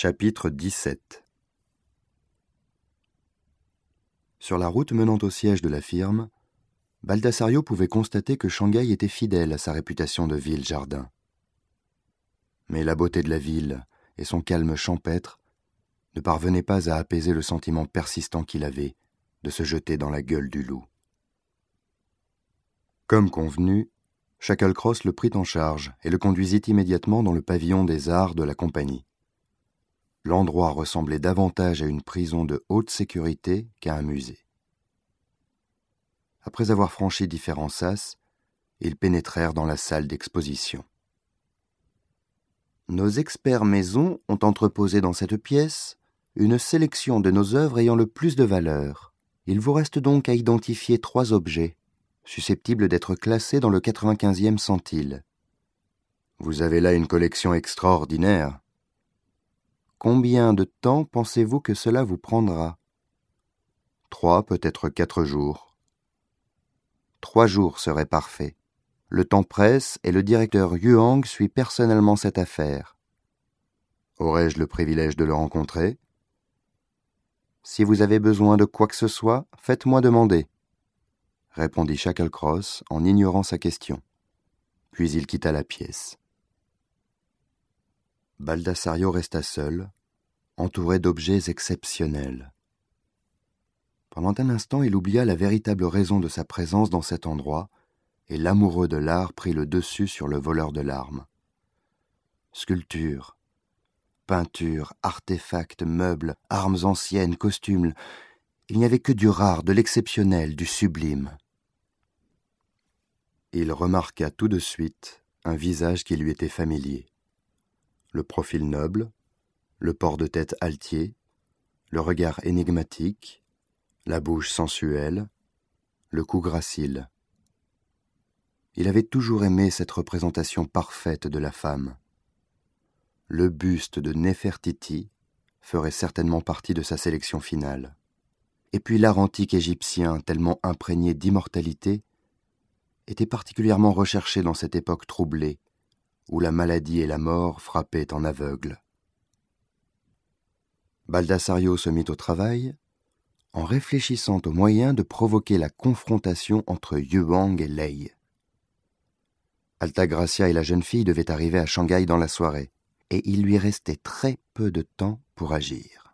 Chapitre 17 Sur la route menant au siège de la firme, Baldassario pouvait constater que Shanghai était fidèle à sa réputation de ville-jardin. Mais la beauté de la ville et son calme champêtre ne parvenaient pas à apaiser le sentiment persistant qu'il avait de se jeter dans la gueule du loup. Comme convenu, Shacklecross le prit en charge et le conduisit immédiatement dans le pavillon des arts de la compagnie. L'endroit ressemblait davantage à une prison de haute sécurité qu'à un musée. Après avoir franchi différents sas, ils pénétrèrent dans la salle d'exposition. Nos experts maisons ont entreposé dans cette pièce une sélection de nos œuvres ayant le plus de valeur. Il vous reste donc à identifier trois objets susceptibles d'être classés dans le 95e centile. Vous avez là une collection extraordinaire. Combien de temps pensez-vous que cela vous prendra? Trois, peut-être quatre jours. Trois jours seraient parfaits. Le temps presse et le directeur Yuang suit personnellement cette affaire. Aurais-je le privilège de le rencontrer? Si vous avez besoin de quoi que ce soit, faites-moi demander répondit Shacklecross en ignorant sa question. Puis il quitta la pièce. Baldassario resta seul, entouré d'objets exceptionnels. Pendant un instant, il oublia la véritable raison de sa présence dans cet endroit, et l'amoureux de l'art prit le dessus sur le voleur de larmes. Sculptures, peintures, artefacts, meubles, armes anciennes, costumes, il n'y avait que du rare, de l'exceptionnel, du sublime il remarqua tout de suite un visage qui lui était familier. Le profil noble, le port de tête altier, le regard énigmatique, la bouche sensuelle, le cou gracile. Il avait toujours aimé cette représentation parfaite de la femme. Le buste de Nefertiti ferait certainement partie de sa sélection finale. Et puis l'art antique égyptien, tellement imprégné d'immortalité, était particulièrement recherché dans cette époque troublée, où la maladie et la mort frappaient en aveugle. Baldassario se mit au travail en réfléchissant aux moyens de provoquer la confrontation entre Yuang et Lei. Altagracia et la jeune fille devaient arriver à Shanghai dans la soirée, et il lui restait très peu de temps pour agir.